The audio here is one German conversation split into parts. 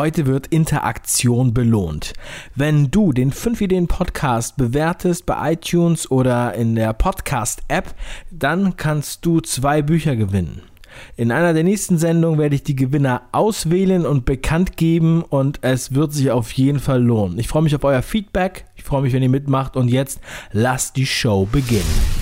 Heute wird Interaktion belohnt. Wenn du den 5 Ideen Podcast bewertest bei iTunes oder in der Podcast App, dann kannst du zwei Bücher gewinnen. In einer der nächsten Sendungen werde ich die Gewinner auswählen und bekannt geben und es wird sich auf jeden Fall lohnen. Ich freue mich auf euer Feedback, ich freue mich, wenn ihr mitmacht und jetzt lasst die Show beginnen.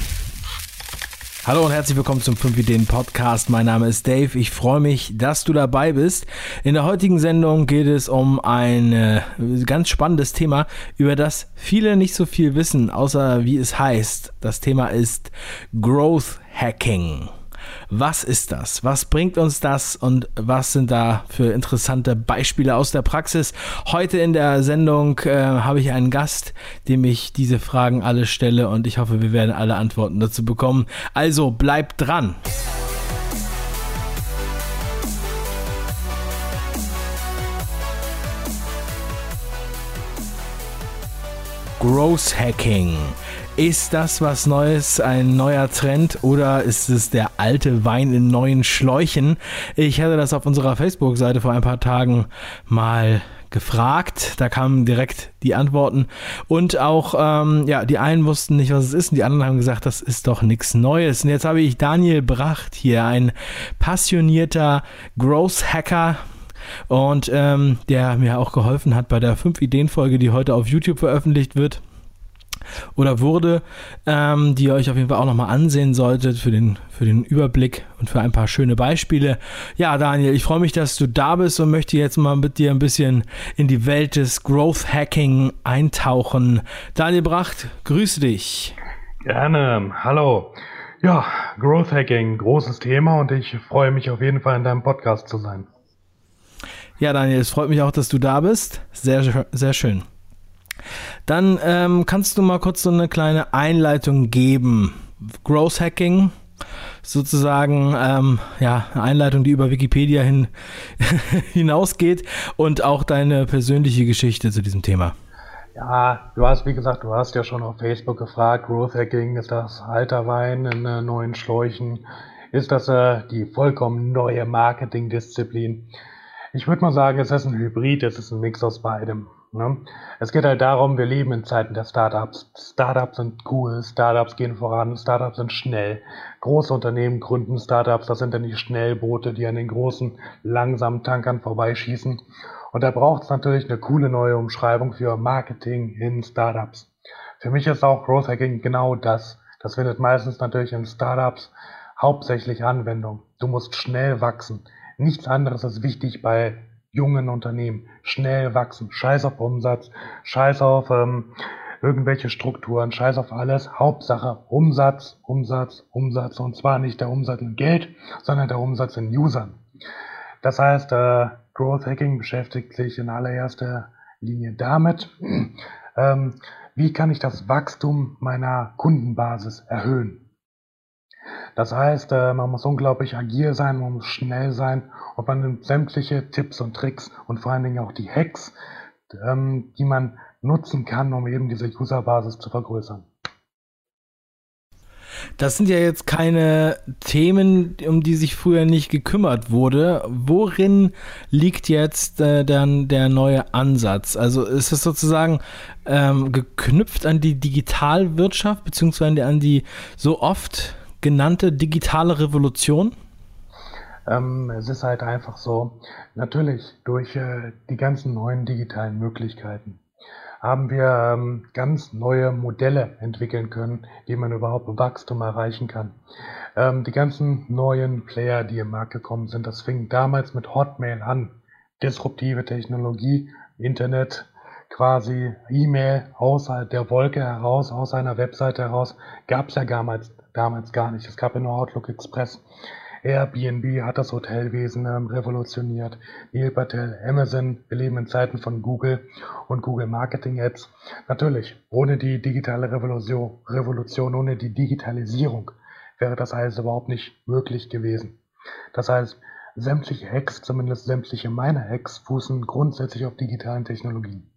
Hallo und herzlich willkommen zum 5 Ideen Podcast. Mein Name ist Dave. Ich freue mich, dass du dabei bist. In der heutigen Sendung geht es um ein äh, ganz spannendes Thema, über das viele nicht so viel wissen, außer wie es heißt. Das Thema ist Growth Hacking. Was ist das? Was bringt uns das und was sind da für interessante Beispiele aus der Praxis? Heute in der Sendung äh, habe ich einen Gast, dem ich diese Fragen alle stelle und ich hoffe, wir werden alle Antworten dazu bekommen. Also bleibt dran! Growth Hacking. Ist das was Neues, ein neuer Trend oder ist es der alte Wein in neuen Schläuchen? Ich hatte das auf unserer Facebook-Seite vor ein paar Tagen mal gefragt. Da kamen direkt die Antworten. Und auch, ähm, ja, die einen wussten nicht, was es ist, und die anderen haben gesagt, das ist doch nichts Neues. Und jetzt habe ich Daniel Bracht hier, ein passionierter Growth Hacker. Und ähm, der mir auch geholfen hat bei der 5-Ideen-Folge, die heute auf YouTube veröffentlicht wird oder wurde, ähm, die ihr euch auf jeden Fall auch nochmal ansehen solltet für den, für den Überblick und für ein paar schöne Beispiele. Ja, Daniel, ich freue mich, dass du da bist und möchte jetzt mal mit dir ein bisschen in die Welt des Growth Hacking eintauchen. Daniel Bracht, grüße dich. Gerne, hallo. Ja, Growth Hacking, großes Thema und ich freue mich auf jeden Fall in deinem Podcast zu sein. Ja, Daniel, es freut mich auch, dass du da bist. Sehr, sehr schön. Dann ähm, kannst du mal kurz so eine kleine Einleitung geben. Growth Hacking, sozusagen ähm, ja, eine Einleitung, die über Wikipedia hin hinausgeht und auch deine persönliche Geschichte zu diesem Thema. Ja, du hast, wie gesagt, du hast ja schon auf Facebook gefragt, Growth Hacking, ist das alter Wein in äh, neuen Schläuchen? Ist das äh, die vollkommen neue Marketingdisziplin? Ich würde mal sagen, es ist ein Hybrid, es ist ein Mix aus beidem. Ne? Es geht halt darum, wir leben in Zeiten der Startups. Startups sind cool, Startups gehen voran, Startups sind schnell. Große Unternehmen gründen Startups, das sind dann die Schnellboote, die an den großen, langsamen Tankern vorbeischießen. Und da braucht es natürlich eine coole neue Umschreibung für Marketing in Startups. Für mich ist auch Growth Hacking genau das. Das findet meistens natürlich in Startups hauptsächlich Anwendung. Du musst schnell wachsen. Nichts anderes ist wichtig bei jungen Unternehmen schnell wachsen. Scheiß auf Umsatz, scheiß auf ähm, irgendwelche Strukturen, scheiß auf alles. Hauptsache Umsatz, Umsatz, Umsatz. Und zwar nicht der Umsatz in Geld, sondern der Umsatz in Usern. Das heißt, äh, Growth Hacking beschäftigt sich in allererster Linie damit, ähm, wie kann ich das Wachstum meiner Kundenbasis erhöhen. Das heißt, äh, man muss unglaublich agil sein, man muss schnell sein und man nimmt sämtliche Tipps und Tricks und vor allen Dingen auch die Hacks, ähm, die man nutzen kann, um eben diese Userbasis zu vergrößern. Das sind ja jetzt keine Themen, um die sich früher nicht gekümmert wurde. Worin liegt jetzt äh, dann der neue Ansatz? Also ist es sozusagen ähm, geknüpft an die Digitalwirtschaft beziehungsweise an die so oft genannte digitale Revolution? Ähm, es ist halt einfach so, natürlich durch äh, die ganzen neuen digitalen Möglichkeiten haben wir ähm, ganz neue Modelle entwickeln können, wie man überhaupt Wachstum erreichen kann. Ähm, die ganzen neuen Player, die im Markt gekommen sind, das fing damals mit Hotmail an. Disruptive Technologie, Internet, quasi E-Mail außerhalb der Wolke heraus, aus einer Webseite heraus, gab es ja damals damals gar nicht. Es gab ja nur Outlook Express. Airbnb hat das Hotelwesen ähm, revolutioniert. Neil Patel, Amazon, wir leben in Zeiten von Google und Google Marketing Ads. Natürlich, ohne die digitale Revolution, Revolution, ohne die Digitalisierung wäre das alles überhaupt nicht möglich gewesen. Das heißt, sämtliche Hacks, zumindest sämtliche meiner Hacks, fußen grundsätzlich auf digitalen Technologien.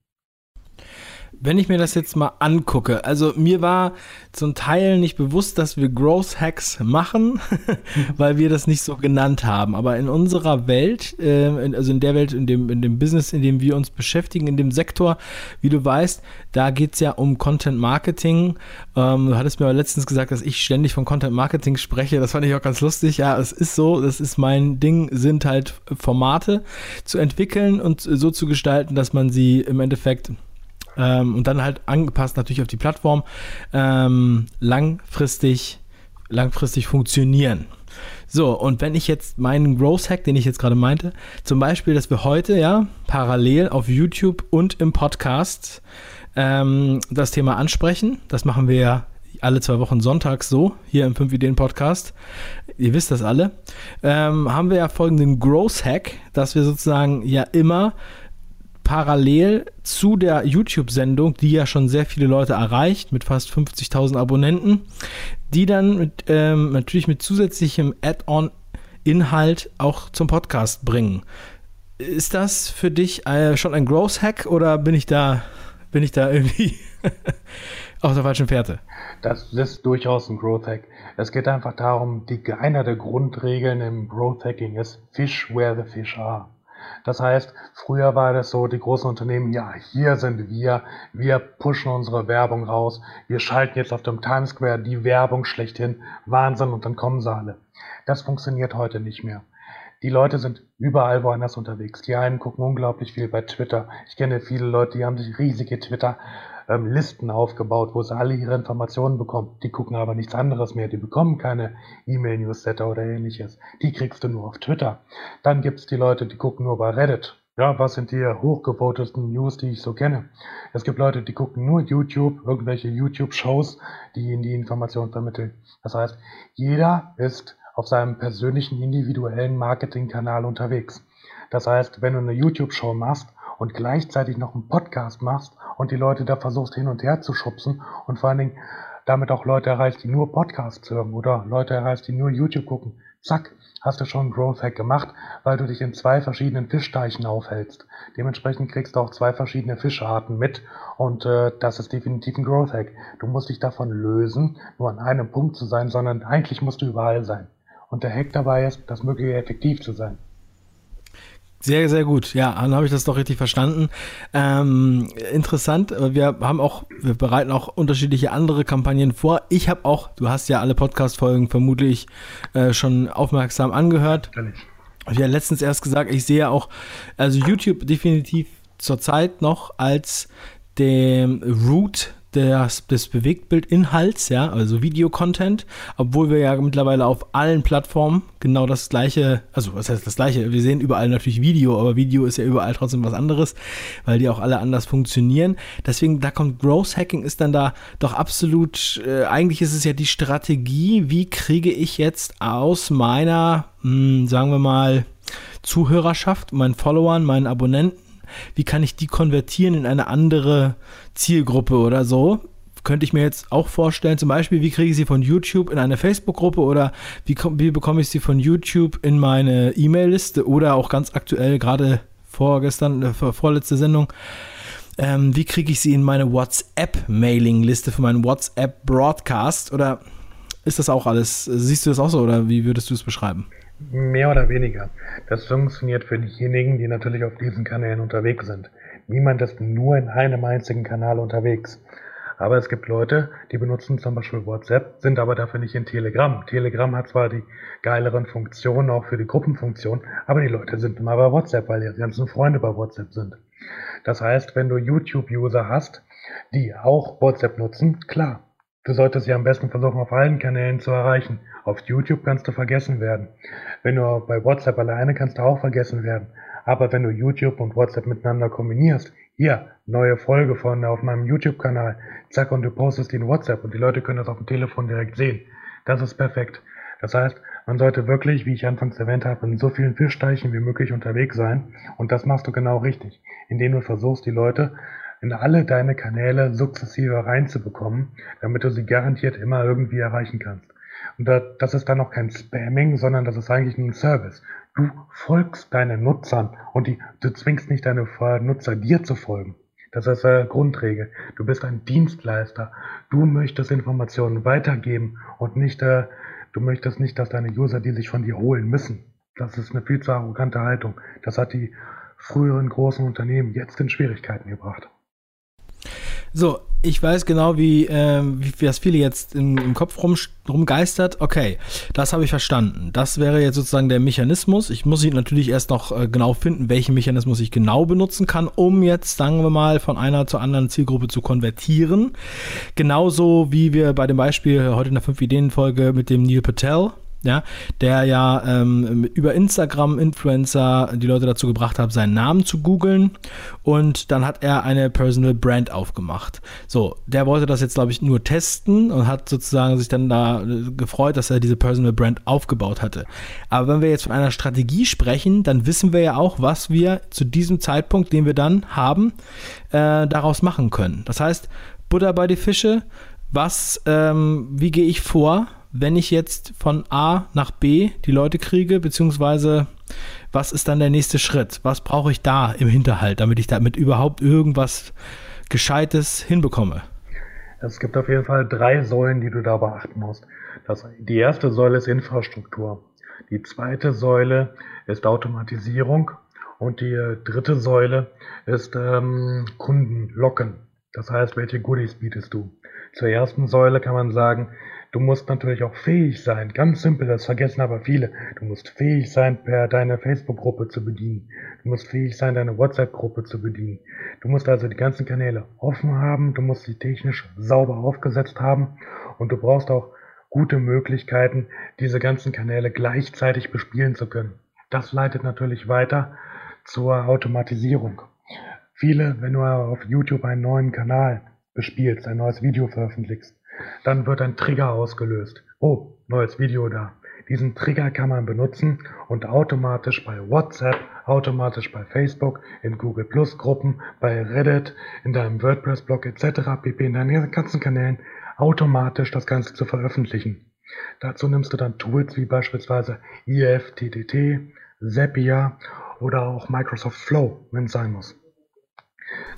Wenn ich mir das jetzt mal angucke, also mir war zum Teil nicht bewusst, dass wir Growth Hacks machen, weil wir das nicht so genannt haben. Aber in unserer Welt, äh, also in der Welt, in dem, in dem Business, in dem wir uns beschäftigen, in dem Sektor, wie du weißt, da geht es ja um Content Marketing. Ähm, du hattest mir aber letztens gesagt, dass ich ständig von Content Marketing spreche. Das fand ich auch ganz lustig. Ja, es ist so, das ist mein Ding, sind halt Formate zu entwickeln und so zu gestalten, dass man sie im Endeffekt ähm, und dann halt angepasst natürlich auf die Plattform, ähm, langfristig, langfristig funktionieren. So, und wenn ich jetzt meinen Growth Hack, den ich jetzt gerade meinte, zum Beispiel, dass wir heute ja parallel auf YouTube und im Podcast ähm, das Thema ansprechen, das machen wir ja alle zwei Wochen sonntags so, hier im 5 Ideen Podcast. Ihr wisst das alle. Ähm, haben wir ja folgenden Growth Hack, dass wir sozusagen ja immer parallel zu der YouTube-Sendung, die ja schon sehr viele Leute erreicht, mit fast 50.000 Abonnenten, die dann mit, ähm, natürlich mit zusätzlichem Add-on-Inhalt auch zum Podcast bringen. Ist das für dich äh, schon ein Growth-Hack oder bin ich da, bin ich da irgendwie auf der falschen Fährte? Das ist durchaus ein Growth Hack. Es geht einfach darum, die, einer der Grundregeln im Growth Hacking ist Fish where the fish are. Das heißt, früher war das so, die großen Unternehmen, ja, hier sind wir, wir pushen unsere Werbung raus, wir schalten jetzt auf dem Times Square die Werbung schlechthin, Wahnsinn, und dann kommen sie alle. Das funktioniert heute nicht mehr. Die Leute sind überall woanders unterwegs. Die einen gucken unglaublich viel bei Twitter. Ich kenne viele Leute, die haben sich riesige Twitter ähm, Listen aufgebaut, wo sie alle ihre Informationen bekommen. Die gucken aber nichts anderes mehr. Die bekommen keine E-Mail-Newsletter oder ähnliches. Die kriegst du nur auf Twitter. Dann gibt es die Leute, die gucken nur bei Reddit. Ja, was sind die hochgevotesten News, die ich so kenne? Es gibt Leute, die gucken nur YouTube, irgendwelche YouTube-Shows, die ihnen die Informationen vermitteln. Das heißt, jeder ist auf seinem persönlichen individuellen Marketingkanal unterwegs. Das heißt, wenn du eine YouTube-Show machst und gleichzeitig noch einen Podcast machst und die Leute da versuchst hin und her zu schubsen und vor allen Dingen damit auch Leute erreichst, die nur Podcasts hören oder Leute erreichst, die nur YouTube gucken. Zack, hast du schon einen Growth Hack gemacht, weil du dich in zwei verschiedenen Fischteichen aufhältst. Dementsprechend kriegst du auch zwei verschiedene Fischarten mit und äh, das ist definitiv ein Growth Hack. Du musst dich davon lösen, nur an einem Punkt zu sein, sondern eigentlich musst du überall sein. Und der Hack dabei ist, das mögliche effektiv zu sein. Sehr, sehr gut. Ja, dann habe ich das doch richtig verstanden. Ähm, interessant. Wir haben auch, wir bereiten auch unterschiedliche andere Kampagnen vor. Ich habe auch, du hast ja alle Podcast-Folgen vermutlich äh, schon aufmerksam angehört. Ich habe ja letztens erst gesagt, ich sehe auch, also YouTube definitiv zurzeit noch als dem Root des, des Bewegtbildinhalts, ja, also Videocontent, obwohl wir ja mittlerweile auf allen Plattformen genau das gleiche, also was heißt das gleiche, wir sehen überall natürlich Video, aber Video ist ja überall trotzdem was anderes, weil die auch alle anders funktionieren. Deswegen, da kommt Growth Hacking ist dann da doch absolut, äh, eigentlich ist es ja die Strategie, wie kriege ich jetzt aus meiner, mh, hm, sagen wir mal, Zuhörerschaft, meinen Followern, meinen Abonnenten, wie kann ich die konvertieren in eine andere Zielgruppe oder so? Könnte ich mir jetzt auch vorstellen, zum Beispiel, wie kriege ich sie von YouTube in eine Facebook-Gruppe oder wie, wie bekomme ich sie von YouTube in meine E-Mail-Liste oder auch ganz aktuell, gerade vorgestern, äh, vorletzte Sendung, ähm, wie kriege ich sie in meine WhatsApp-Mailing-Liste für meinen WhatsApp-Broadcast oder ist das auch alles, siehst du das auch so oder wie würdest du es beschreiben? Mehr oder weniger. Das funktioniert für diejenigen, die natürlich auf diesen Kanälen unterwegs sind. Niemand ist nur in einem einzigen Kanal unterwegs. Aber es gibt Leute, die benutzen zum Beispiel WhatsApp, sind aber dafür nicht in Telegram. Telegram hat zwar die geileren Funktionen, auch für die Gruppenfunktion, aber die Leute sind immer bei WhatsApp, weil ihre ganzen Freunde bei WhatsApp sind. Das heißt, wenn du YouTube-User hast, die auch WhatsApp nutzen, klar, du solltest sie am besten versuchen, auf allen Kanälen zu erreichen. Auf YouTube kannst du vergessen werden. Wenn du bei WhatsApp alleine kannst du auch vergessen werden. Aber wenn du YouTube und WhatsApp miteinander kombinierst, hier, neue Folge von auf meinem YouTube-Kanal, zack, und du postest die in WhatsApp und die Leute können das auf dem Telefon direkt sehen. Das ist perfekt. Das heißt, man sollte wirklich, wie ich anfangs erwähnt habe, in so vielen Fischteichen wie möglich unterwegs sein. Und das machst du genau richtig, indem du versuchst, die Leute in alle deine Kanäle sukzessive reinzubekommen, damit du sie garantiert immer irgendwie erreichen kannst. Und das ist dann noch kein Spamming, sondern das ist eigentlich ein Service. Du folgst deinen Nutzern und die, du zwingst nicht deine Nutzer dir zu folgen. Das ist äh, Grundregel. Du bist ein Dienstleister. Du möchtest Informationen weitergeben und nicht, äh, du möchtest nicht, dass deine User die sich von dir holen müssen. Das ist eine viel zu arrogante Haltung. Das hat die früheren großen Unternehmen jetzt in Schwierigkeiten gebracht. So, ich weiß genau, wie, äh, wie, wie das viele jetzt im, im Kopf rum, rumgeistert. Okay, das habe ich verstanden. Das wäre jetzt sozusagen der Mechanismus. Ich muss ihn natürlich erst noch äh, genau finden, welchen Mechanismus ich genau benutzen kann, um jetzt, sagen wir mal, von einer zur anderen Zielgruppe zu konvertieren. Genauso wie wir bei dem Beispiel heute in der 5-Ideen-Folge mit dem Neil Patel ja, der ja ähm, über Instagram-Influencer die Leute dazu gebracht hat, seinen Namen zu googeln und dann hat er eine Personal Brand aufgemacht. So, der wollte das jetzt, glaube ich, nur testen und hat sozusagen sich dann da äh, gefreut, dass er diese Personal Brand aufgebaut hatte. Aber wenn wir jetzt von einer Strategie sprechen, dann wissen wir ja auch, was wir zu diesem Zeitpunkt, den wir dann haben, äh, daraus machen können. Das heißt, Butter bei die Fische, was, ähm, wie gehe ich vor? Wenn ich jetzt von A nach B die Leute kriege, beziehungsweise was ist dann der nächste Schritt? Was brauche ich da im Hinterhalt, damit ich damit überhaupt irgendwas Gescheites hinbekomme? Es gibt auf jeden Fall drei Säulen, die du da beachten musst. Das, die erste Säule ist Infrastruktur. Die zweite Säule ist Automatisierung. Und die dritte Säule ist ähm, Kunden locken. Das heißt, welche Goodies bietest du? Zur ersten Säule kann man sagen, Du musst natürlich auch fähig sein, ganz simpel, das vergessen aber viele. Du musst fähig sein, per deine Facebook-Gruppe zu bedienen. Du musst fähig sein, deine WhatsApp-Gruppe zu bedienen. Du musst also die ganzen Kanäle offen haben, du musst sie technisch sauber aufgesetzt haben und du brauchst auch gute Möglichkeiten, diese ganzen Kanäle gleichzeitig bespielen zu können. Das leitet natürlich weiter zur Automatisierung. Viele, wenn du auf YouTube einen neuen Kanal bespielst, ein neues Video veröffentlichst, dann wird ein Trigger ausgelöst. Oh, neues Video da. Diesen Trigger kann man benutzen und automatisch bei WhatsApp, automatisch bei Facebook, in Google Plus Gruppen, bei Reddit, in deinem WordPress-Blog etc. pp. in deinen ganzen Kanälen automatisch das Ganze zu veröffentlichen. Dazu nimmst du dann Tools wie beispielsweise IFTTT, Zapier oder auch Microsoft Flow, wenn es sein muss.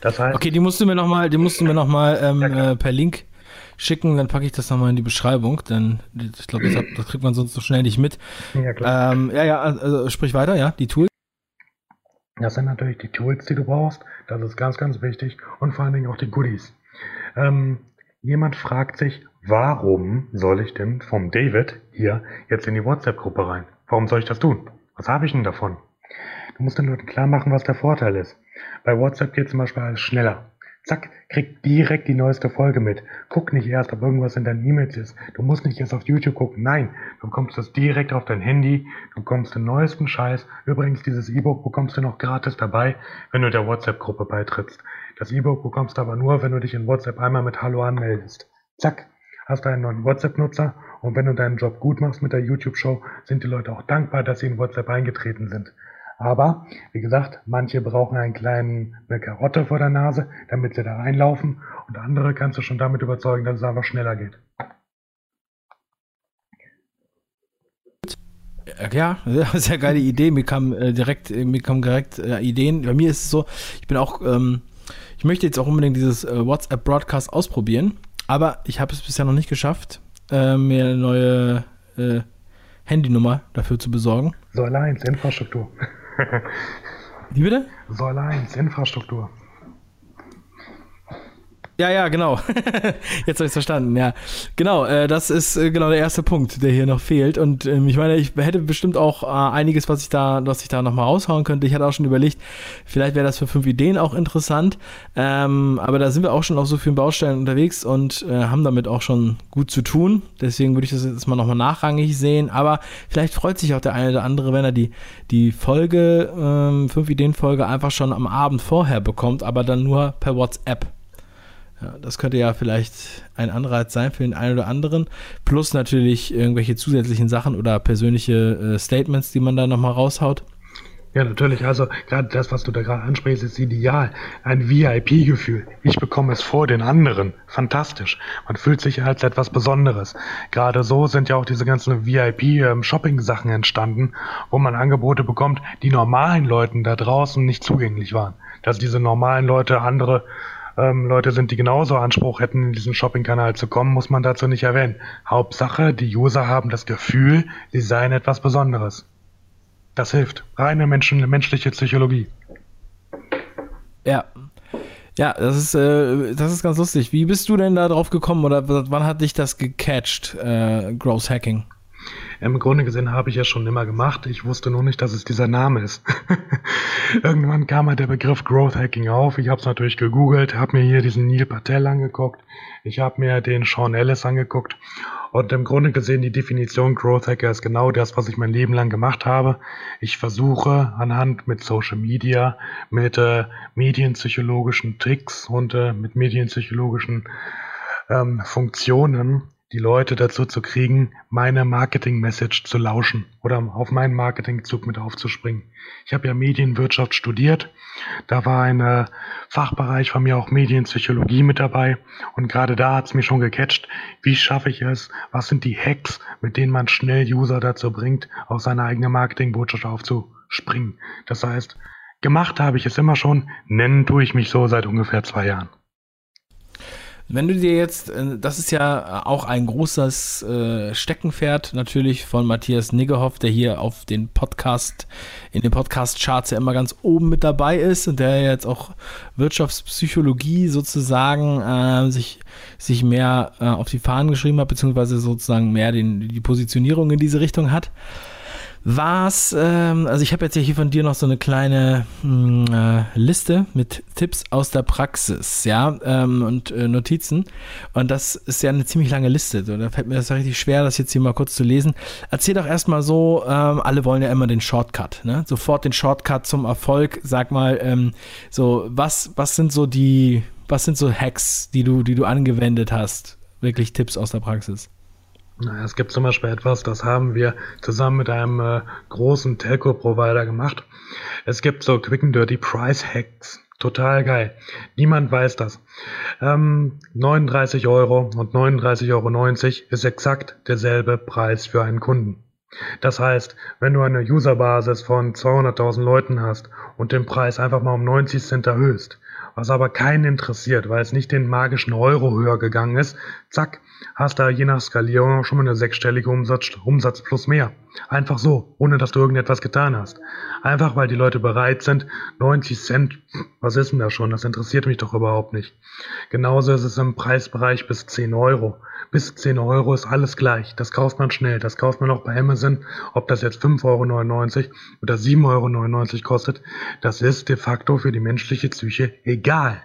Das heißt, okay, die musst du mir nochmal, die noch mal ähm, ja, äh, per Link schicken, dann packe ich das nochmal in die Beschreibung, denn ich glaube, das, das, kriegt man sonst so schnell nicht mit. Ja, klar. Ähm, ja, ja, also sprich weiter, ja, die Tools. Das sind natürlich die Tools, die du brauchst. Das ist ganz, ganz wichtig. Und vor allen Dingen auch die Goodies. Ähm, jemand fragt sich, warum soll ich denn vom David hier jetzt in die WhatsApp-Gruppe rein? Warum soll ich das tun? Was habe ich denn davon? Du musst den Leuten klar machen, was der Vorteil ist. Bei WhatsApp geht zum Beispiel alles schneller. Zack, krieg direkt die neueste Folge mit. Guck nicht erst, ob irgendwas in deinen E-Mails ist. Du musst nicht erst auf YouTube gucken. Nein, du bekommst das direkt auf dein Handy. Du bekommst den neuesten Scheiß. Übrigens, dieses E-Book bekommst du noch gratis dabei, wenn du der WhatsApp-Gruppe beitrittst. Das E-Book bekommst du aber nur, wenn du dich in WhatsApp einmal mit Hallo anmeldest. Zack, hast du einen neuen WhatsApp-Nutzer und wenn du deinen Job gut machst mit der YouTube-Show, sind die Leute auch dankbar, dass sie in WhatsApp eingetreten sind. Aber, wie gesagt, manche brauchen einen kleinen, eine Karotte vor der Nase, damit sie da reinlaufen und andere kannst du schon damit überzeugen, dass es einfach schneller geht. Ja, sehr geile Idee. Mir kam äh, direkt, mir kamen direkt äh, Ideen. Bei mir ist es so, ich bin auch, ähm, ich möchte jetzt auch unbedingt dieses äh, WhatsApp Broadcast ausprobieren, aber ich habe es bisher noch nicht geschafft, äh, mir eine neue äh, Handynummer dafür zu besorgen. So allein, Infrastruktur. Wie bitte? Säule 1, Infrastruktur. Ja, ja, genau. Jetzt habe ich es verstanden. Ja, genau. Äh, das ist äh, genau der erste Punkt, der hier noch fehlt. Und ähm, ich meine, ich hätte bestimmt auch äh, einiges, was ich da, was ich da nochmal raushauen könnte. Ich hatte auch schon überlegt, vielleicht wäre das für fünf Ideen auch interessant. Ähm, aber da sind wir auch schon auf so vielen Baustellen unterwegs und äh, haben damit auch schon gut zu tun. Deswegen würde ich das jetzt mal nochmal nachrangig sehen. Aber vielleicht freut sich auch der eine oder andere, wenn er die, die Folge, ähm, fünf Ideen Folge einfach schon am Abend vorher bekommt, aber dann nur per WhatsApp. Ja, das könnte ja vielleicht ein Anreiz sein für den einen oder anderen. Plus natürlich irgendwelche zusätzlichen Sachen oder persönliche äh, Statements, die man da nochmal raushaut. Ja, natürlich. Also gerade das, was du da gerade ansprichst, ist ideal. Ein VIP-Gefühl. Ich bekomme es vor den anderen. Fantastisch. Man fühlt sich als etwas Besonderes. Gerade so sind ja auch diese ganzen VIP-Shopping-Sachen ähm, entstanden, wo man Angebote bekommt, die normalen Leuten da draußen nicht zugänglich waren. Dass diese normalen Leute andere ähm, Leute sind, die genauso Anspruch hätten, in diesen Shopping-Kanal zu kommen, muss man dazu nicht erwähnen. Hauptsache, die User haben das Gefühl, sie seien etwas Besonderes. Das hilft. Reine Menschen, menschliche Psychologie. Ja. Ja, das ist, äh, das ist ganz lustig. Wie bist du denn da drauf gekommen oder wann hat dich das gecatcht, äh, Gross Hacking? Im Grunde gesehen habe ich ja schon immer gemacht. Ich wusste nur nicht, dass es dieser Name ist. Irgendwann kam halt der Begriff Growth Hacking auf. Ich habe es natürlich gegoogelt, habe mir hier diesen Neil Patel angeguckt. Ich habe mir den Sean Ellis angeguckt. Und im Grunde gesehen die Definition Growth Hacker ist genau das, was ich mein Leben lang gemacht habe. Ich versuche anhand mit Social Media, mit äh, medienpsychologischen Tricks und äh, mit medienpsychologischen ähm, Funktionen die Leute dazu zu kriegen, meine Marketing-Message zu lauschen oder auf meinen Marketingzug mit aufzuspringen. Ich habe ja Medienwirtschaft studiert, da war ein äh, Fachbereich von mir auch Medienpsychologie mit dabei und gerade da hat es mich schon gecatcht, wie schaffe ich es, was sind die Hacks, mit denen man schnell User dazu bringt, auf seine eigene Marketingbotschaft aufzuspringen. Das heißt, gemacht habe ich es immer schon, nennen tue ich mich so seit ungefähr zwei Jahren. Wenn du dir jetzt, äh, das ist ja auch ein großes äh, Steckenpferd natürlich von Matthias Niggehoff, der hier auf den Podcast, in den Podcast-Charts ja immer ganz oben mit dabei ist und der jetzt auch Wirtschaftspsychologie sozusagen äh, sich, sich mehr äh, auf die Fahnen geschrieben hat, beziehungsweise sozusagen mehr den, die Positionierung in diese Richtung hat was, ähm, also ich habe jetzt ja hier von dir noch so eine kleine mh, hm, äh, Liste mit Tipps aus der Praxis, ja, ähm, und äh, Notizen. Und das ist ja eine ziemlich lange Liste. So, da fällt mir das ja richtig schwer, das jetzt hier mal kurz zu lesen. Erzähl doch erstmal so, ähm, alle wollen ja immer den Shortcut, ne? Sofort den Shortcut zum Erfolg. Sag mal, ähm, so, was, was sind so die, was sind so Hacks, die du, die du angewendet hast? Wirklich Tipps aus der Praxis. Naja, es gibt zum Beispiel etwas, das haben wir zusammen mit einem äh, großen Telco-Provider gemacht. Es gibt so Quick and Dirty Price Hacks. Total geil. Niemand weiß das. Ähm, 39 Euro und 39,90 Euro ist exakt derselbe Preis für einen Kunden. Das heißt, wenn du eine Userbasis von 200.000 Leuten hast und den Preis einfach mal um 90 Cent erhöhst, was aber keinen interessiert, weil es nicht den magischen Euro höher gegangen ist, zack, hast da je nach Skalierung schon mal eine sechsstellige Umsatz, Umsatz plus mehr. Einfach so, ohne dass du irgendetwas getan hast. Einfach weil die Leute bereit sind, 90 Cent, was ist denn da schon, das interessiert mich doch überhaupt nicht. Genauso ist es im Preisbereich bis 10 Euro. Bis 10 Euro ist alles gleich. Das kauft man schnell. Das kauft man auch bei Amazon. Ob das jetzt 5,99 Euro oder 7,99 Euro kostet, das ist de facto für die menschliche Psyche egal.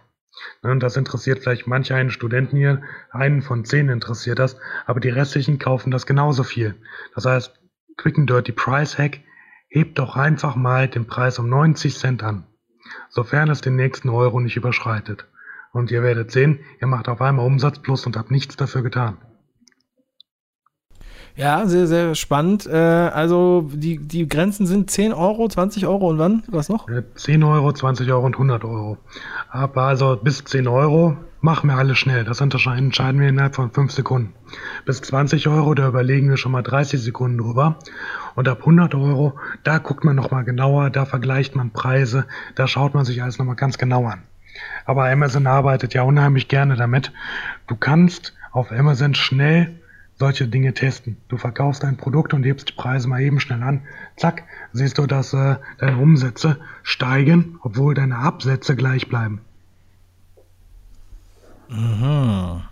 Und das interessiert vielleicht manch einen Studenten hier, einen von zehn interessiert das, aber die restlichen kaufen das genauso viel. Das heißt, Quick and Dirty Price Hack, hebt doch einfach mal den Preis um 90 Cent an, sofern es den nächsten Euro nicht überschreitet. Und ihr werdet sehen, ihr macht auf einmal Umsatz plus und habt nichts dafür getan. Ja, sehr, sehr spannend. Äh, also die, die Grenzen sind 10 Euro, 20 Euro und wann? Was noch? 10 Euro, 20 Euro und 100 Euro. Aber also bis 10 Euro machen wir alles schnell. Das entscheiden wir innerhalb von 5 Sekunden. Bis 20 Euro, da überlegen wir schon mal 30 Sekunden drüber. Und ab 100 Euro, da guckt man nochmal genauer, da vergleicht man Preise, da schaut man sich alles nochmal ganz genau an. Aber Amazon arbeitet ja unheimlich gerne damit. Du kannst auf Amazon schnell solche Dinge testen. Du verkaufst dein Produkt und hebst die Preise mal eben schnell an. Zack, siehst du, dass äh, deine Umsätze steigen, obwohl deine Absätze gleich bleiben. Mhm.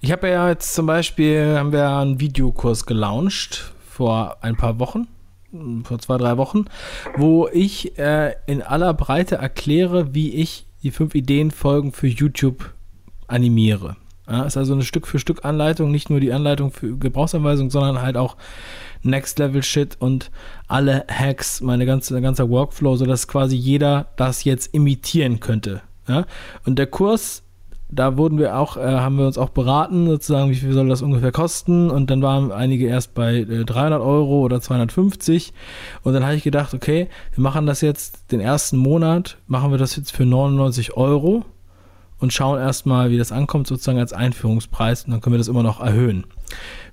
Ich habe ja jetzt zum Beispiel, haben wir einen Videokurs gelauncht vor ein paar Wochen, vor zwei, drei Wochen, wo ich äh, in aller Breite erkläre, wie ich die fünf Ideenfolgen für YouTube animiere. Ja, ist also eine Stück für Stück Anleitung, nicht nur die Anleitung für Gebrauchsanweisung, sondern halt auch Next Level Shit und alle Hacks, meine ganze ganzer Workflow, sodass quasi jeder das jetzt imitieren könnte. Ja? Und der Kurs da wurden wir auch, äh, haben wir uns auch beraten, sozusagen, wie viel soll das ungefähr kosten? Und dann waren einige erst bei äh, 300 Euro oder 250. Und dann habe ich gedacht, okay, wir machen das jetzt den ersten Monat, machen wir das jetzt für 99 Euro und schauen erstmal, wie das ankommt, sozusagen als Einführungspreis. Und dann können wir das immer noch erhöhen.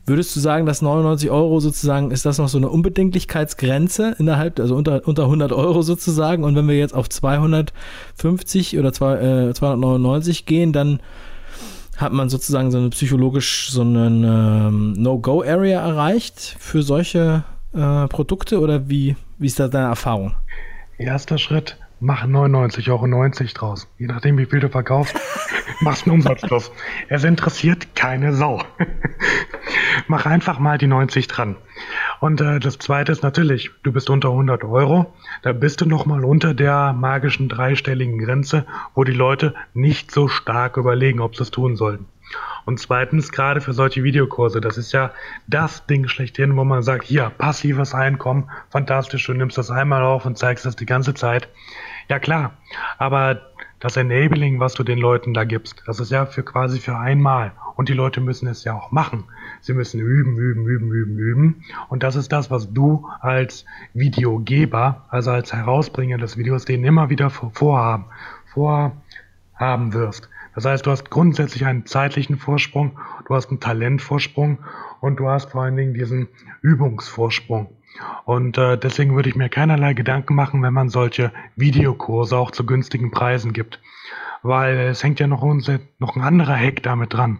Würdest du sagen, dass 99 Euro sozusagen, ist das noch so eine Unbedingtlichkeitsgrenze innerhalb, also unter, unter 100 Euro sozusagen? Und wenn wir jetzt auf 250 oder zwei, äh, 299 gehen, dann hat man sozusagen so eine psychologisch so eine ähm, No-Go-Area erreicht für solche äh, Produkte oder wie, wie ist da deine Erfahrung? Erster Schritt, mach 99,90 Euro draus. Je nachdem, wie viel du verkaufst, machst einen Umsatz draus. Es interessiert keine Sau. mach einfach mal die 90 dran. Und äh, das zweite ist natürlich, du bist unter 100 Euro, da bist du nochmal unter der magischen dreistelligen Grenze, wo die Leute nicht so stark überlegen, ob sie es tun sollten. Und zweitens, gerade für solche Videokurse, das ist ja das Ding schlechthin, wo man sagt, hier, passives Einkommen, fantastisch, du nimmst das einmal auf und zeigst das die ganze Zeit. Ja klar, aber das Enabling, was du den Leuten da gibst, das ist ja für quasi für einmal. Und die Leute müssen es ja auch machen. Sie müssen üben, üben, üben, üben, üben. Und das ist das, was du als Videogeber, also als Herausbringer des Videos, denen immer wieder vorhaben, vorhaben wirst. Das heißt, du hast grundsätzlich einen zeitlichen Vorsprung, du hast einen Talentvorsprung und du hast vor allen Dingen diesen Übungsvorsprung. Und äh, deswegen würde ich mir keinerlei Gedanken machen, wenn man solche Videokurse auch zu günstigen Preisen gibt. Weil es hängt ja noch, unser, noch ein anderer Hack damit dran.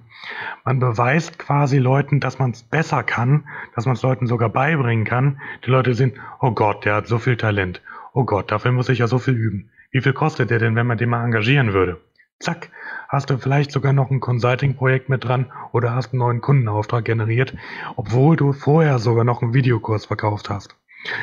Man beweist quasi Leuten, dass man es besser kann, dass man es Leuten sogar beibringen kann. Die Leute sind, oh Gott, der hat so viel Talent. Oh Gott, dafür muss ich ja so viel üben. Wie viel kostet der denn, wenn man den mal engagieren würde? Zack, hast du vielleicht sogar noch ein Consulting-Projekt mit dran oder hast einen neuen Kundenauftrag generiert, obwohl du vorher sogar noch einen Videokurs verkauft hast.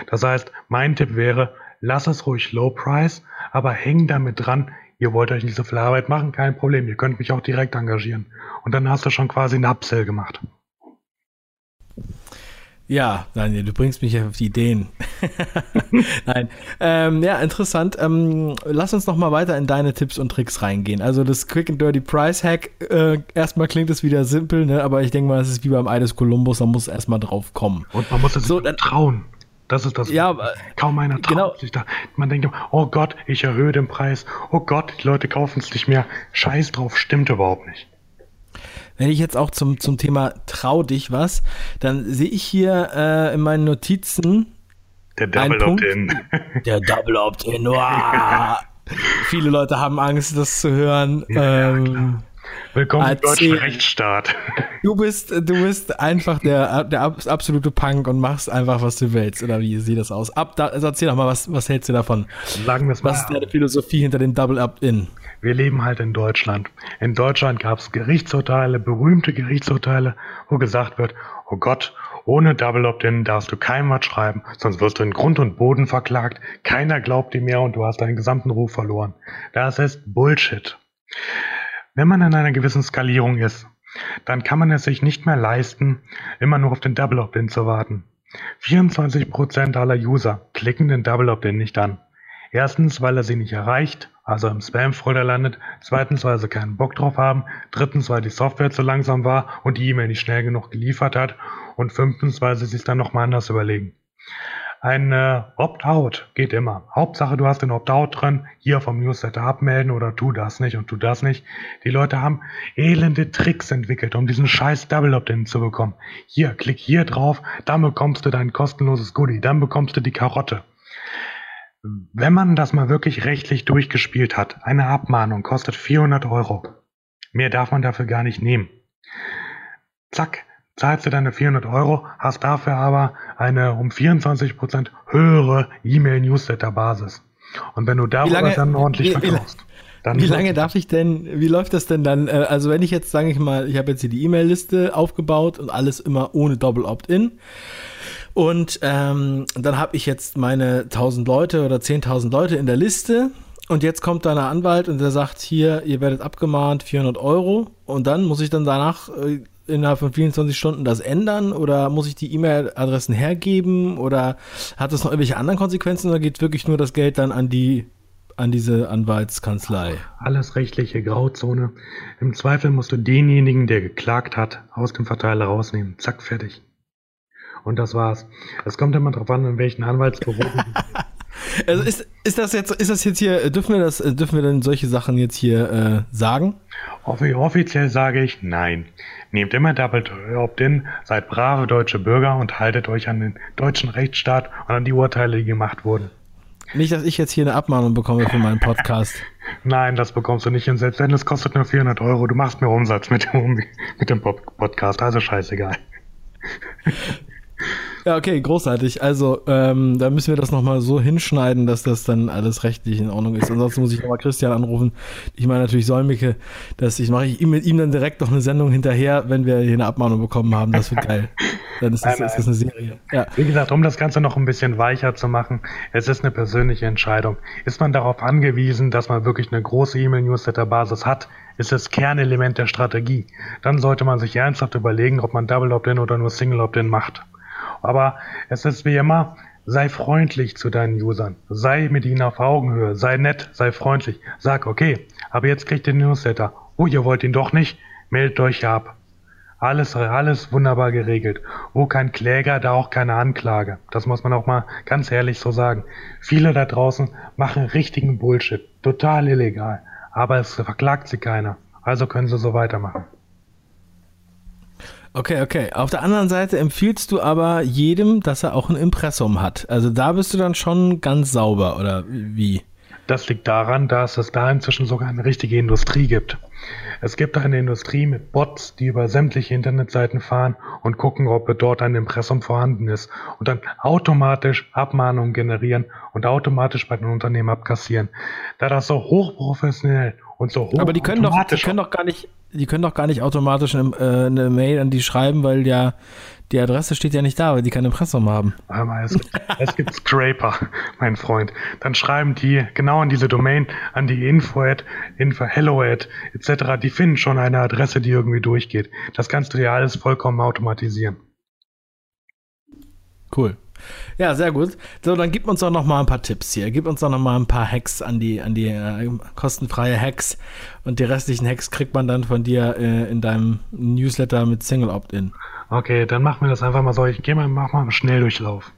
Das heißt, mein Tipp wäre, lass es ruhig Low Price, aber häng damit dran, ihr wollt euch nicht so viel Arbeit machen, kein Problem, ihr könnt mich auch direkt engagieren. Und dann hast du schon quasi einen Upsell gemacht. Ja, Daniel, du bringst mich auf die Ideen. Nein, ähm, ja, interessant. Ähm, lass uns noch mal weiter in deine Tipps und Tricks reingehen. Also das Quick and Dirty Price Hack, äh, erstmal klingt es wieder simpel, ne? aber ich denke mal, es ist wie beim Ei des Kolumbus, da muss erstmal drauf kommen. Und man muss es so, dann, trauen. Das ist das. Ja, kaum einer traut genau. sich da. Man denkt, oh Gott, ich erhöhe den Preis. Oh Gott, die Leute kaufen es nicht mehr. Scheiß drauf, stimmt überhaupt nicht. Wenn ich jetzt auch zum, zum Thema Trau dich was, dann sehe ich hier äh, in meinen Notizen. Der Double Opt-in. Der Double Opt-in. Viele Leute haben Angst, das zu hören. Ja, ähm, Willkommen im deutschen Rechtsstaat. Du bist, du bist einfach der, der absolute Punk und machst einfach, was du willst. Oder wie sieht das aus? Ab, da, also erzähl doch mal, was, was hältst du davon? Sagen wir mal. Was ist deine Philosophie hinter dem Double Opt-in? Wir leben halt in Deutschland. In Deutschland gab es Gerichtsurteile, berühmte Gerichtsurteile, wo gesagt wird, oh Gott, ohne Double Opt-in darfst du keinem was schreiben, sonst wirst du in Grund und Boden verklagt, keiner glaubt dir mehr und du hast deinen gesamten Ruf verloren. Das ist Bullshit. Wenn man in einer gewissen Skalierung ist, dann kann man es sich nicht mehr leisten, immer nur auf den Double Opt-in zu warten. 24% aller User klicken den Double Opt-in nicht an. Erstens, weil er sie nicht erreicht, also im Spam-Folder landet. Zweitens, weil sie keinen Bock drauf haben. Drittens, weil die Software zu langsam war und die E-Mail nicht schnell genug geliefert hat. Und fünftens, weil sie sich dann nochmal anders überlegen. Ein äh, Opt-out geht immer. Hauptsache, du hast den Opt-out drin, hier vom Newsletter abmelden oder tu das nicht und tu das nicht. Die Leute haben elende Tricks entwickelt, um diesen scheiß Double Opt-in zu bekommen. Hier, klick hier drauf, dann bekommst du dein kostenloses Goodie, dann bekommst du die Karotte. Wenn man das mal wirklich rechtlich durchgespielt hat, eine Abmahnung kostet 400 Euro. Mehr darf man dafür gar nicht nehmen. Zack, zahlst du deine 400 Euro, hast dafür aber eine um 24% höhere E-Mail-Newsletter-Basis. Und wenn du darüber dann ordentlich wie, verkaufst. Dann wie lange darf ich denn, wie läuft das denn dann? Äh, also wenn ich jetzt, sage ich mal, ich habe jetzt hier die E-Mail-Liste aufgebaut und alles immer ohne Double Opt-in. Und ähm, dann habe ich jetzt meine 1000 Leute oder 10.000 Leute in der Liste. Und jetzt kommt da ein Anwalt und der sagt, hier, ihr werdet abgemahnt, 400 Euro. Und dann muss ich dann danach äh, innerhalb von 24 Stunden das ändern oder muss ich die E-Mail-Adressen hergeben oder hat das noch irgendwelche anderen Konsequenzen oder geht wirklich nur das Geld dann an die an diese Anwaltskanzlei. Alles rechtliche Grauzone. Im Zweifel musst du denjenigen, der geklagt hat, aus dem Verteiler rausnehmen. Zack, fertig. Und das war's. Es kommt immer drauf an, in welchen Anwaltsbüro. also ist, ist das jetzt, ist das jetzt hier, dürfen wir das, dürfen wir denn solche Sachen jetzt hier äh, sagen? Offiziell sage ich nein. Nehmt immer Double Opt-in, seid brave deutsche Bürger und haltet euch an den deutschen Rechtsstaat und an die Urteile, die gemacht wurden. Nicht, dass ich jetzt hier eine Abmahnung bekomme für meinen Podcast. Nein, das bekommst du nicht. Und selbst wenn es kostet nur 400 Euro, du machst mir Umsatz mit dem, mit dem Podcast, also scheißegal. Ja, okay, großartig. Also, ähm, da müssen wir das nochmal so hinschneiden, dass das dann alles rechtlich in Ordnung ist. Ansonsten muss ich nochmal Christian anrufen. Ich meine natürlich Säumige, dass ich mache ich ihm mit ihm dann direkt noch eine Sendung hinterher, wenn wir hier eine Abmahnung bekommen haben. Das wird geil. Dann ist das, nein, nein. ist das eine Serie. Ja. Wie gesagt, um das Ganze noch ein bisschen weicher zu machen, es ist eine persönliche Entscheidung. Ist man darauf angewiesen, dass man wirklich eine große E-Mail-Newsletter-Basis hat, ist das Kernelement der Strategie. Dann sollte man sich ernsthaft überlegen, ob man Double Opt-in oder nur Single Opt-in macht. Aber es ist wie immer, sei freundlich zu deinen Usern. Sei mit ihnen auf Augenhöhe. Sei nett, sei freundlich. Sag, okay, aber jetzt kriegt ihr den Newsletter. Oh, ihr wollt ihn doch nicht? Meldet euch ab. Alles, alles wunderbar geregelt. Wo kein Kläger, da auch keine Anklage. Das muss man auch mal ganz ehrlich so sagen. Viele da draußen machen richtigen Bullshit. Total illegal. Aber es verklagt sie keiner. Also können sie so weitermachen. Okay, okay. Auf der anderen Seite empfiehlst du aber jedem, dass er auch ein Impressum hat. Also da bist du dann schon ganz sauber, oder wie? Das liegt daran, dass es da inzwischen sogar eine richtige Industrie gibt. Es gibt eine Industrie mit Bots, die über sämtliche Internetseiten fahren und gucken, ob dort ein Impressum vorhanden ist und dann automatisch Abmahnungen generieren und automatisch bei den Unternehmen abkassieren. Da das so hochprofessionell und so hoch Aber die können doch, die können doch gar nicht, die können doch gar nicht automatisch eine, äh, eine, Mail an die schreiben, weil ja die Adresse steht ja nicht da, weil die kein Impressum haben. Es, es gibt Scraper, mein Freund. Dann schreiben die genau an diese Domain, an die Info-Ad, Info-Hello-Ad etc. Die finden schon eine Adresse, die irgendwie durchgeht. Das kannst du ja alles vollkommen automatisieren. Cool. Ja, sehr gut. So, dann gib uns doch noch mal ein paar Tipps hier. Gib uns doch noch mal ein paar Hacks an die, an die äh, kostenfreie Hacks. Und die restlichen Hacks kriegt man dann von dir äh, in deinem Newsletter mit Single Opt-in. Okay, dann machen wir das einfach mal so. Ich gehe mal, mach mal einen Schnelldurchlauf.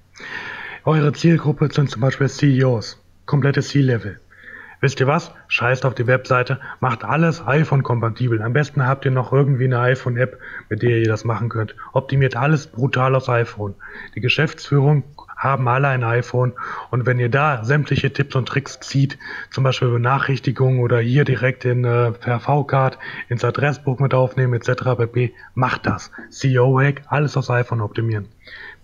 Eure Zielgruppe sind zum Beispiel CEOs. Komplette C-Level. Wisst ihr was? Scheißt auf die Webseite, macht alles iPhone-kompatibel. Am besten habt ihr noch irgendwie eine iPhone-App, mit der ihr das machen könnt. Optimiert alles brutal aufs iPhone. Die Geschäftsführung haben alle ein iPhone und wenn ihr da sämtliche Tipps und Tricks zieht, zum Beispiel Benachrichtigungen oder hier direkt in äh, per V-Card ins Adressbuch mit aufnehmen etc. pp, macht das. CEO-Hack, alles aufs iPhone optimieren.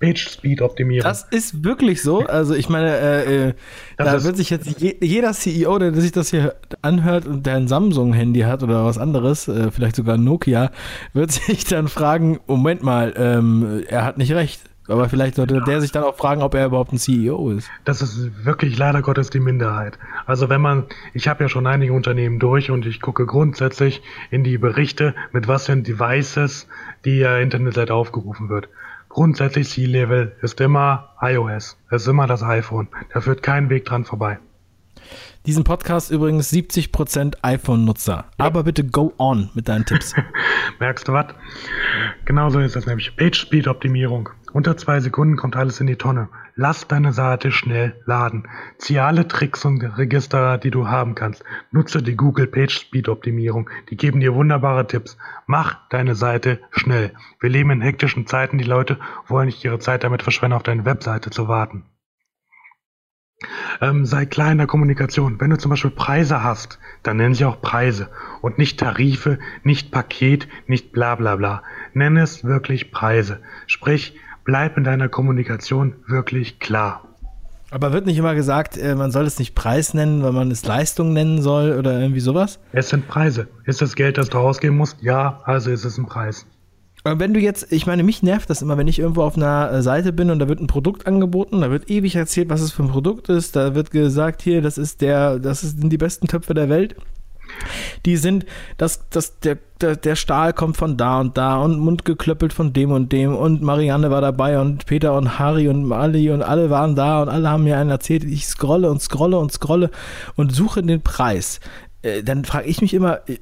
Page Speed optimieren. Das ist wirklich so. Also ich meine, äh, äh, da wird sich jetzt je, jeder CEO, der sich das hier anhört und der ein Samsung-Handy hat oder was anderes, äh, vielleicht sogar ein Nokia, wird sich dann fragen, Moment mal, ähm, er hat nicht recht. Aber vielleicht sollte der sich dann auch fragen, ob er überhaupt ein CEO ist. Das ist wirklich leider Gottes die Minderheit. Also wenn man, ich habe ja schon einige Unternehmen durch und ich gucke grundsätzlich in die Berichte, mit was für Devices die Internetseite aufgerufen wird. Grundsätzlich C-Level ist immer iOS, ist immer das iPhone. Da führt kein Weg dran vorbei. Diesen Podcast übrigens 70% iPhone-Nutzer. Ja. Aber bitte go on mit deinen Tipps. Merkst du was? Genauso ist das nämlich. Page-Speed-Optimierung. Unter zwei Sekunden kommt alles in die Tonne. Lass deine Seite schnell laden. Zieh alle Tricks und Register, die du haben kannst. Nutze die Google Page Speed Optimierung. Die geben dir wunderbare Tipps. Mach deine Seite schnell. Wir leben in hektischen Zeiten. Die Leute wollen nicht ihre Zeit damit verschwenden, auf deine Webseite zu warten. Ähm, sei klar in der Kommunikation. Wenn du zum Beispiel Preise hast, dann nenn sie auch Preise und nicht Tarife, nicht Paket, nicht bla bla bla. Nenn es wirklich Preise. Sprich, bleib in deiner Kommunikation wirklich klar. Aber wird nicht immer gesagt, äh, man soll es nicht Preis nennen, weil man es Leistung nennen soll oder irgendwie sowas? Es sind Preise. Ist das Geld, das du ausgeben musst? Ja, also ist es ein Preis. Aber wenn du jetzt, ich meine, mich nervt das immer, wenn ich irgendwo auf einer äh, Seite bin und da wird ein Produkt angeboten, da wird ewig erzählt, was es für ein Produkt ist, da wird gesagt, hier, das ist der, das sind die besten Töpfe der Welt. Die sind, das, das, der, der, der Stahl kommt von da und da und mundgeklöppelt von dem und dem und Marianne war dabei und Peter und Harry und Mali und alle waren da und alle haben mir einen erzählt. Ich scrolle und scrolle und scrolle und suche den Preis äh, dann frage ich mich immer, äh,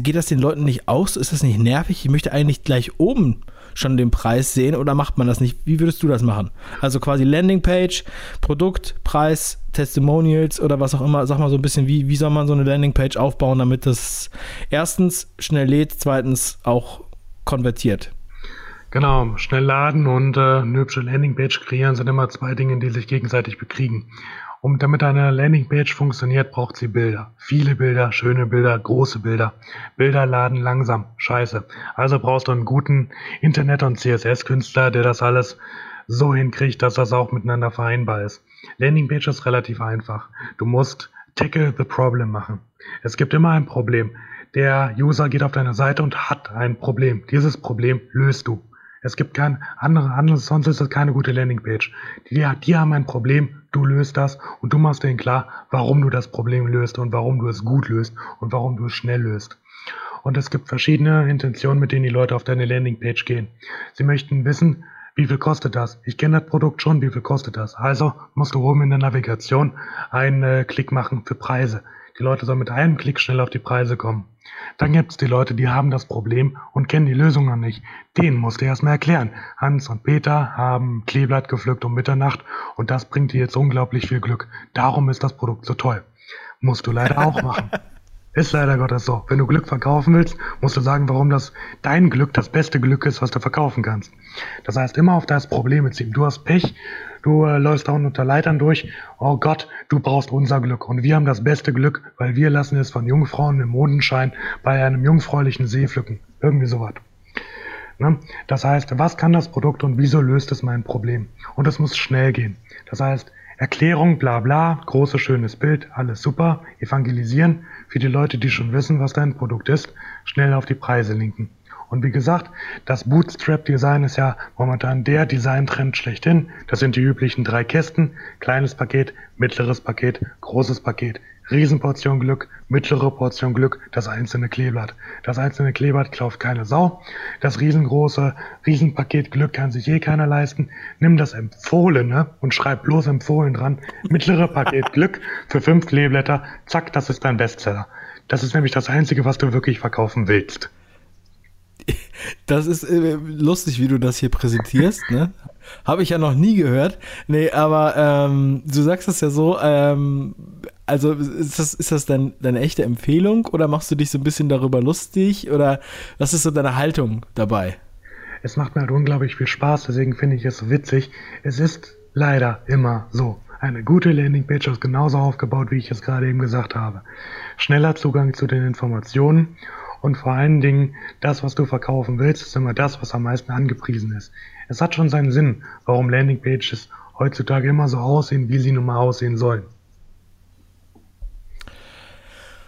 geht das den Leuten nicht aus? Ist das nicht nervig? Ich möchte eigentlich gleich oben schon den Preis sehen oder macht man das nicht? Wie würdest du das machen? Also quasi Landingpage, Produkt, Preis, Testimonials oder was auch immer. Sag mal so ein bisschen, wie, wie soll man so eine Landingpage aufbauen, damit das erstens schnell lädt, zweitens auch konvertiert? Genau, schnell laden und äh, eine hübsche Landingpage kreieren sind immer zwei Dinge, die sich gegenseitig bekriegen. Und damit eine Landingpage funktioniert, braucht sie Bilder. Viele Bilder, schöne Bilder, große Bilder. Bilder laden langsam. Scheiße. Also brauchst du einen guten Internet- und CSS-Künstler, der das alles so hinkriegt, dass das auch miteinander vereinbar ist. Landingpage ist relativ einfach. Du musst Tackle the Problem machen. Es gibt immer ein Problem. Der User geht auf deine Seite und hat ein Problem. Dieses Problem löst du. Es gibt kein andere, anderes, sonst ist das keine gute Landingpage. Die, die haben ein Problem, du löst das und du machst denen klar, warum du das Problem löst und warum du es gut löst und warum du es schnell löst. Und es gibt verschiedene Intentionen, mit denen die Leute auf deine Landingpage gehen. Sie möchten wissen, wie viel kostet das? Ich kenne das Produkt schon, wie viel kostet das? Also musst du oben in der Navigation einen äh, Klick machen für Preise. Die Leute sollen mit einem Klick schnell auf die Preise kommen. Dann gibt es die Leute, die haben das Problem und kennen die Lösung noch nicht. Denen musst du erstmal erklären. Hans und Peter haben Kleeblatt gepflückt um Mitternacht und das bringt dir jetzt unglaublich viel Glück. Darum ist das Produkt so toll. Musst du leider auch machen. Ist leider Gottes so. Wenn du Glück verkaufen willst, musst du sagen, warum das dein Glück das beste Glück ist, was du verkaufen kannst. Das heißt, immer auf das Problem beziehen. Du hast Pech, du äh, läufst da unter Leitern durch. Oh Gott, du brauchst unser Glück. Und wir haben das beste Glück, weil wir lassen es von Jungfrauen im Mondenschein bei einem jungfräulichen See pflücken. Irgendwie sowas. Ne? Das heißt, was kann das Produkt und wieso löst es mein Problem? Und es muss schnell gehen. Das heißt, Erklärung, bla bla, großes schönes Bild, alles super, evangelisieren für die Leute, die schon wissen, was dein Produkt ist, schnell auf die Preise linken. Und wie gesagt, das Bootstrap-Design ist ja momentan der Designtrend schlechthin. Das sind die üblichen drei Kästen, kleines Paket, mittleres Paket, großes Paket. Riesenportion Glück, mittlere Portion Glück, das einzelne Kleeblatt. Das einzelne Kleeblatt kauft keine Sau. Das riesengroße Riesenpaket Glück kann sich eh keiner leisten. Nimm das Empfohlene und schreib bloß Empfohlen dran. Mittlere Paket Glück für fünf Kleeblätter. Zack, das ist dein Bestseller. Das ist nämlich das Einzige, was du wirklich verkaufen willst. Das ist äh, lustig, wie du das hier präsentierst, ne? Habe ich ja noch nie gehört. Nee, aber ähm, du sagst das ja so, ähm, also ist das, ist das dein, deine echte Empfehlung oder machst du dich so ein bisschen darüber lustig oder was ist so deine Haltung dabei? Es macht mir halt unglaublich viel Spaß, deswegen finde ich es witzig. Es ist leider immer so. Eine gute Landingpage ist genauso aufgebaut, wie ich es gerade eben gesagt habe. Schneller Zugang zu den Informationen und vor allen Dingen, das, was du verkaufen willst, ist immer das, was am meisten angepriesen ist. Es hat schon seinen Sinn, warum Landingpages heutzutage immer so aussehen, wie sie nun mal aussehen sollen.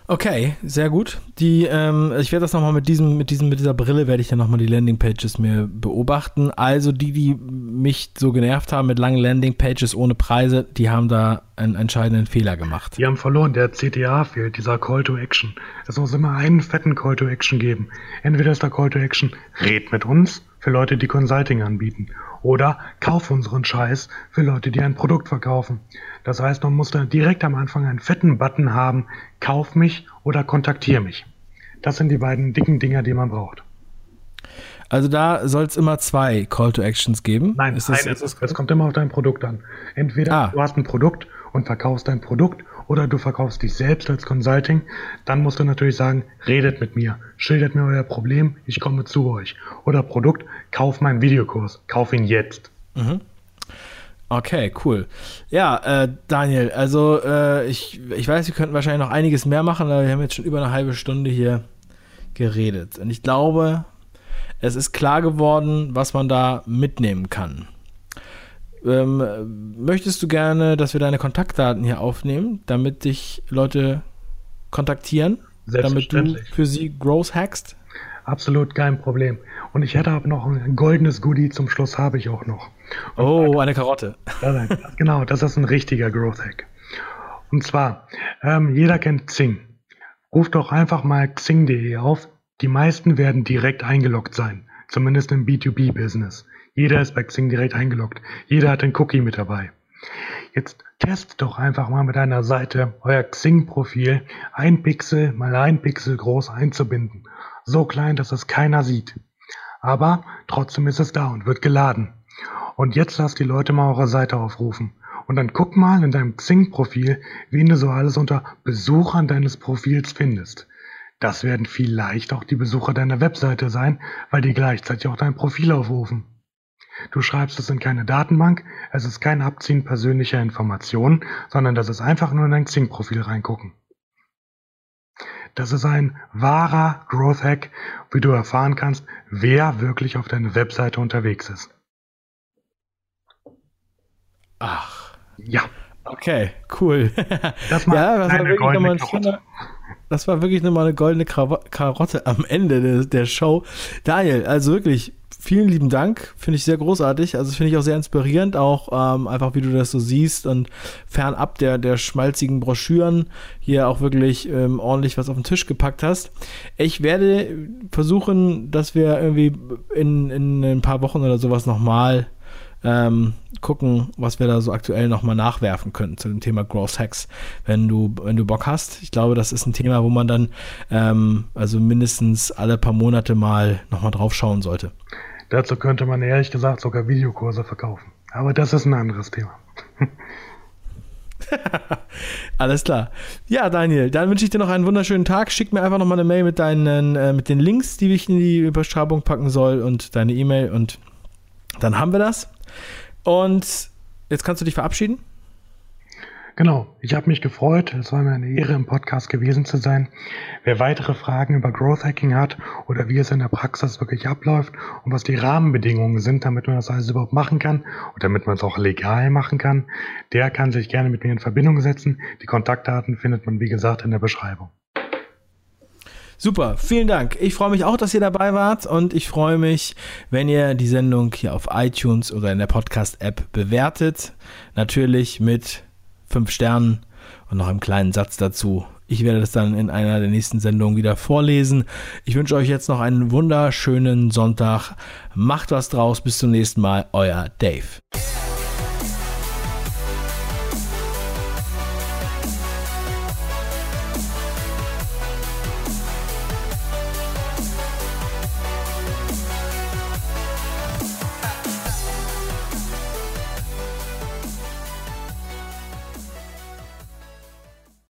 Okay, sehr gut. Die, ähm, ich werde das nochmal mit diesem, mit diesem, mit dieser Brille werde ich dann nochmal die Landingpages mir beobachten. Also die, die mich so genervt haben mit langen Landingpages ohne Preise, die haben da einen entscheidenden Fehler gemacht. Die haben verloren, der CTA fehlt, dieser Call to Action. Es muss immer einen fetten Call to Action geben. Entweder ist der Call to Action, red mit uns für Leute, die Consulting anbieten. Oder kauf unseren Scheiß für Leute, die ein Produkt verkaufen. Das heißt, man muss da direkt am Anfang einen fetten Button haben, kauf mich oder kontaktiere mich. Das sind die beiden dicken Dinger, die man braucht. Also da soll es immer zwei Call to Actions geben? Nein, ist das, es, es kommt immer auf dein Produkt an. Entweder ah. du hast ein Produkt und verkaufst dein Produkt oder du verkaufst dich selbst als Consulting, dann musst du natürlich sagen, redet mit mir, schildert mir euer Problem, ich komme zu euch. Oder Produkt, kauf meinen Videokurs, kauf ihn jetzt. Mhm. Okay, cool. Ja, äh, Daniel, also äh, ich, ich weiß, wir könnten wahrscheinlich noch einiges mehr machen, aber wir haben jetzt schon über eine halbe Stunde hier geredet. Und ich glaube, es ist klar geworden, was man da mitnehmen kann. Ähm, möchtest du gerne, dass wir deine Kontaktdaten hier aufnehmen, damit dich Leute kontaktieren, damit du für sie Growth hackst? Absolut kein Problem. Und ich hätte aber noch ein goldenes Goodie zum Schluss, habe ich auch noch. Und oh, eine Karotte. Das, genau, das ist ein richtiger Growth Hack. Und zwar, ähm, jeder kennt Zing. Ruf doch einfach mal xing.de auf. Die meisten werden direkt eingeloggt sein. Zumindest im B2B-Business. Jeder ist bei Xing direkt eingeloggt. Jeder hat einen Cookie mit dabei. Jetzt test doch einfach mal mit einer Seite euer Xing-Profil ein Pixel mal ein Pixel groß einzubinden. So klein, dass es keiner sieht. Aber trotzdem ist es da und wird geladen. Und jetzt lasst die Leute mal eure Seite aufrufen. Und dann guck mal in deinem Xing-Profil, wen du so alles unter Besuchern deines Profils findest. Das werden vielleicht auch die Besucher deiner Webseite sein, weil die gleichzeitig auch dein Profil aufrufen. Du schreibst es in keine Datenbank, es ist kein Abziehen persönlicher Informationen, sondern das ist einfach nur in dein Xing-Profil reingucken. Das ist ein wahrer Growth Hack, wie du erfahren kannst, wer wirklich auf deiner Webseite unterwegs ist. Ach. Ja. Okay, cool. Das, ja, das, war wirklich nochmal ein schöner, das war wirklich nochmal eine goldene Karotte am Ende der, der Show. Daniel, also wirklich vielen lieben Dank. Finde ich sehr großartig. Also finde ich auch sehr inspirierend, auch ähm, einfach wie du das so siehst und fernab der, der schmalzigen Broschüren hier auch wirklich ähm, ordentlich was auf den Tisch gepackt hast. Ich werde versuchen, dass wir irgendwie in, in ein paar Wochen oder sowas nochmal ähm, gucken, was wir da so aktuell nochmal nachwerfen können zu dem Thema Growth Hacks, wenn du, wenn du Bock hast. Ich glaube, das ist ein Thema, wo man dann ähm, also mindestens alle paar Monate mal nochmal drauf schauen sollte. Dazu könnte man ehrlich gesagt sogar Videokurse verkaufen. Aber das ist ein anderes Thema. Alles klar. Ja, Daniel, dann wünsche ich dir noch einen wunderschönen Tag. Schick mir einfach nochmal eine Mail mit deinen, äh, mit den Links, die ich in die Beschreibung packen soll und deine E-Mail und dann haben wir das. Und jetzt kannst du dich verabschieden. Genau, ich habe mich gefreut. Es war mir eine Ehre, im Podcast gewesen zu sein. Wer weitere Fragen über Growth Hacking hat oder wie es in der Praxis wirklich abläuft und was die Rahmenbedingungen sind, damit man das alles überhaupt machen kann und damit man es auch legal machen kann, der kann sich gerne mit mir in Verbindung setzen. Die Kontaktdaten findet man, wie gesagt, in der Beschreibung. Super, vielen Dank. Ich freue mich auch, dass ihr dabei wart und ich freue mich, wenn ihr die Sendung hier auf iTunes oder in der Podcast-App bewertet. Natürlich mit fünf Sternen und noch einem kleinen Satz dazu. Ich werde das dann in einer der nächsten Sendungen wieder vorlesen. Ich wünsche euch jetzt noch einen wunderschönen Sonntag. Macht was draus. Bis zum nächsten Mal. Euer Dave.